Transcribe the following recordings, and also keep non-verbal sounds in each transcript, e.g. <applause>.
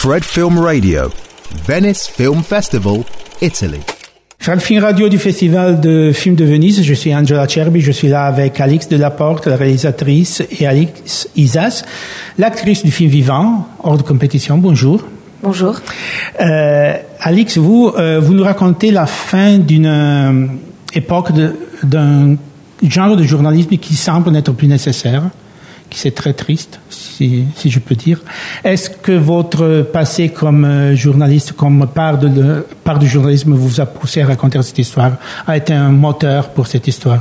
Fred Film Radio, Venice Film Festival, Italy. Fred Film Radio du Festival de films de Venise. Je suis Angela Cerbi. Je suis là avec Alix Delaporte, la réalisatrice, et Alix Isas, l'actrice du film Vivant, hors de compétition. Bonjour. Bonjour. Euh, Alix, vous, euh, vous nous racontez la fin d'une euh, époque d'un genre de journalisme qui semble n'être plus nécessaire c'est très triste, si, si, je peux dire. Est-ce que votre passé comme euh, journaliste, comme part, de, part du journalisme vous a poussé à raconter cette histoire, a été un moteur pour cette histoire?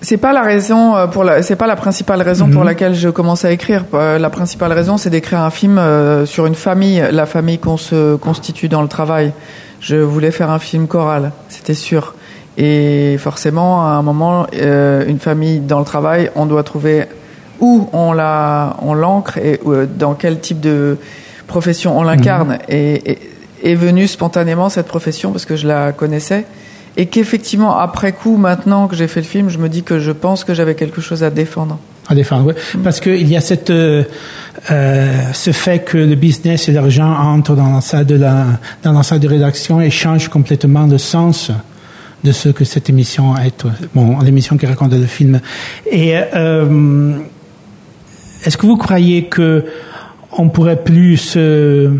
C'est pas la raison euh, pour la, c'est pas la principale raison pour mhm. laquelle je commence à écrire. Euh, la principale raison, c'est d'écrire un film sur une famille, la famille qu'on se constitue dans le travail. Je voulais faire un film choral, c'était sûr. Et forcément, à un moment, une famille dans le travail, on doit trouver où on la, on l'ancre et euh, dans quel type de profession on l'incarne. Mhm. Et, est venue spontanément cette profession parce que je la connaissais et qu'effectivement après coup, maintenant que j'ai fait le film, je me dis que je pense que j'avais quelque chose à défendre. À défendre, oui. Mhm. Parce qu'il y a cette, euh, euh, ce fait que le business et l'argent entrent dans la salle de la, dans la salle de rédaction et changent complètement de sens de ce que cette émission est, bon, l'émission qui raconte le film. Et euh, est-ce que vous croyez que on pourrait plus se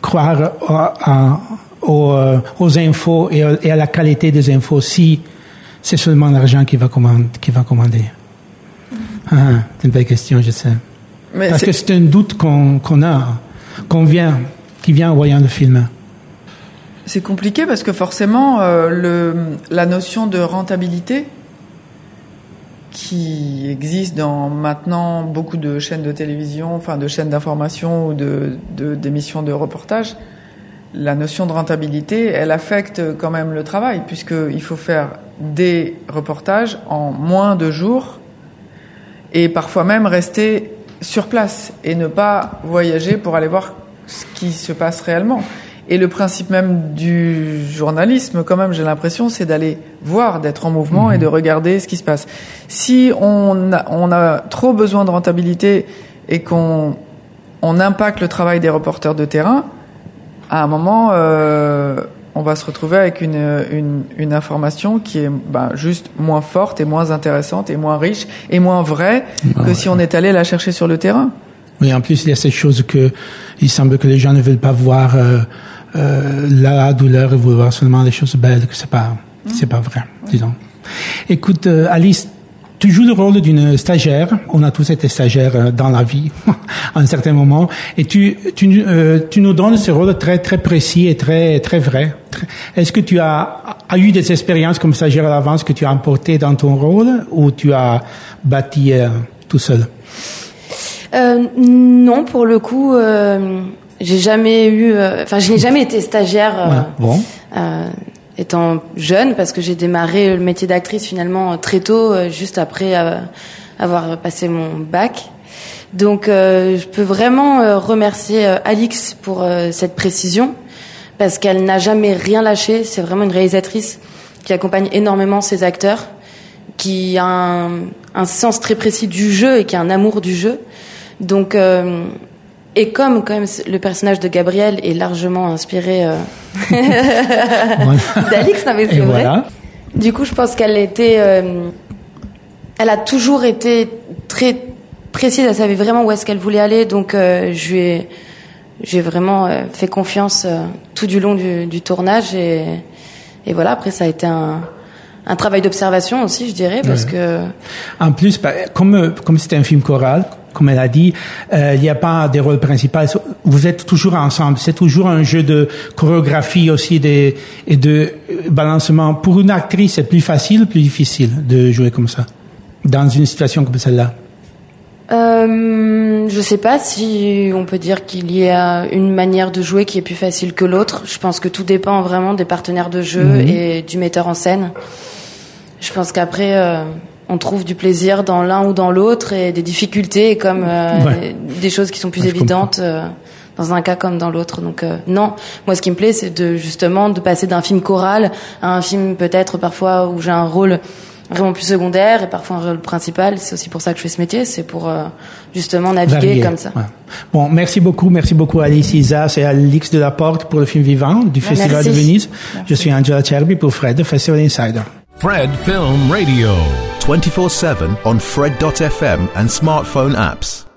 croire aux, euh, aux, infos et à, la qualité des infos si c'est seulement l'argent qui va commander, qui va commander? Ah, C'est une belle question, je sais. Parce que c'est un doute qu'on a, qu'on vient, qui vient en voyant le film. C'est compliqué parce que forcément, euh, le, la notion de rentabilité, qui existe dans maintenant beaucoup de chaînes de télévision, enfin de chaînes d'information ou de, d'émissions de, reportage, la notion de rentabilité, elle affecte quand même le travail, puisqu'il faut faire des reportages en moins de jours et parfois même rester sur place et ne pas voyager pour aller voir ce qui se passe réellement. Et le principe même du journalisme, quand même, j'ai l'impression, c'est d'aller voir, d'être en mouvement et de mhm. regarder ce qui se passe. Si on a, on a trop besoin de rentabilité et qu'on on impacte le travail des reporters de terrain, à un moment, euh, on va se retrouver avec une, une, une information qui est bah, juste moins forte et moins intéressante et moins riche et moins vraie ah que si on est allé la chercher sur le terrain. Oui, en plus, il y a cette chose que il semble que les gens ne veulent pas voir. Euh, euh, la douleur et vouloir seulement des choses belles, que c'est pas, c'est pas vrai, disons. Écoute, euh, Alice, tu joues le rôle d'une stagiaire. On a tous été stagiaires euh, dans la vie, <laughs> à un certain moment. Et tu, tu, tu nous donnes ce rôle très, très précis et très, très vrai. Est-ce que tu as, as, eu des expériences comme stagiaire à l'avance que tu as emportées dans ton rôle ou tu as bâti tout seul? Euh, non, pour le coup, euh, j'ai jamais eu, euh, enfin, je n'ai jamais été stagiaire. Euh, bon. Euh, étant jeune, parce que j'ai démarré le métier d'actrice finalement très tôt, juste après avoir passé mon bac. Donc, je peux vraiment remercier Alix pour cette précision, parce qu'elle n'a jamais rien lâché. C'est vraiment une réalisatrice qui accompagne énormément ses acteurs, qui a un, un, sens très précis du jeu et qui a un amour du jeu. Donc, et comme quand même le personnage de Gabriel est largement inspiré euh, <laughs> d'Alix, non mais c'est vrai. Du coup, je pense qu'elle était, euh, elle a toujours été très précise. Elle savait vraiment où est-ce qu'elle voulait aller, donc euh, je lui ai, j'ai vraiment fait confiance tout du long du, du tournage et, et voilà. Après, ça a été un, un travail d'observation aussi, je dirais, parce que. En plus, bah, comme comme c'était un film choral, comme elle a dit, euh, il n'y a pas des rôles principaux. Vous êtes toujours ensemble. C'est toujours un jeu de chorégraphie aussi des, et de balancement. Pour une actrice, c'est plus facile, plus difficile de jouer comme ça, dans une situation comme celle-là? Euh, je sais pas si on peut dire qu'il y a une manière de jouer qui est plus facile que l'autre. Je pense que tout dépend vraiment des partenaires de jeu mhm. et du metteur en scène. Je pense qu'après, euh, on trouve du plaisir dans l'un ou dans l'autre et des difficultés comme euh, des choses qui sont plus évidentes euh, dans un cas comme dans l'autre. Donc euh, non, moi ce qui me plaît c'est de justement de passer d'un film choral à un film peut-être parfois où j'ai un rôle vraiment plus secondaire et parfois un rôle principal. C'est aussi pour ça que je fais ce métier, c'est pour euh, justement naviguer comme ça. Bon, merci beaucoup, merci beaucoup Alice Isas et Alix de la Porte pour le film Vivant du Festival de Venise. Je suis Angela Cherby pour Fred, Festival Insider. Fred Film Radio. 24-7 on Fred.fm and smartphone apps.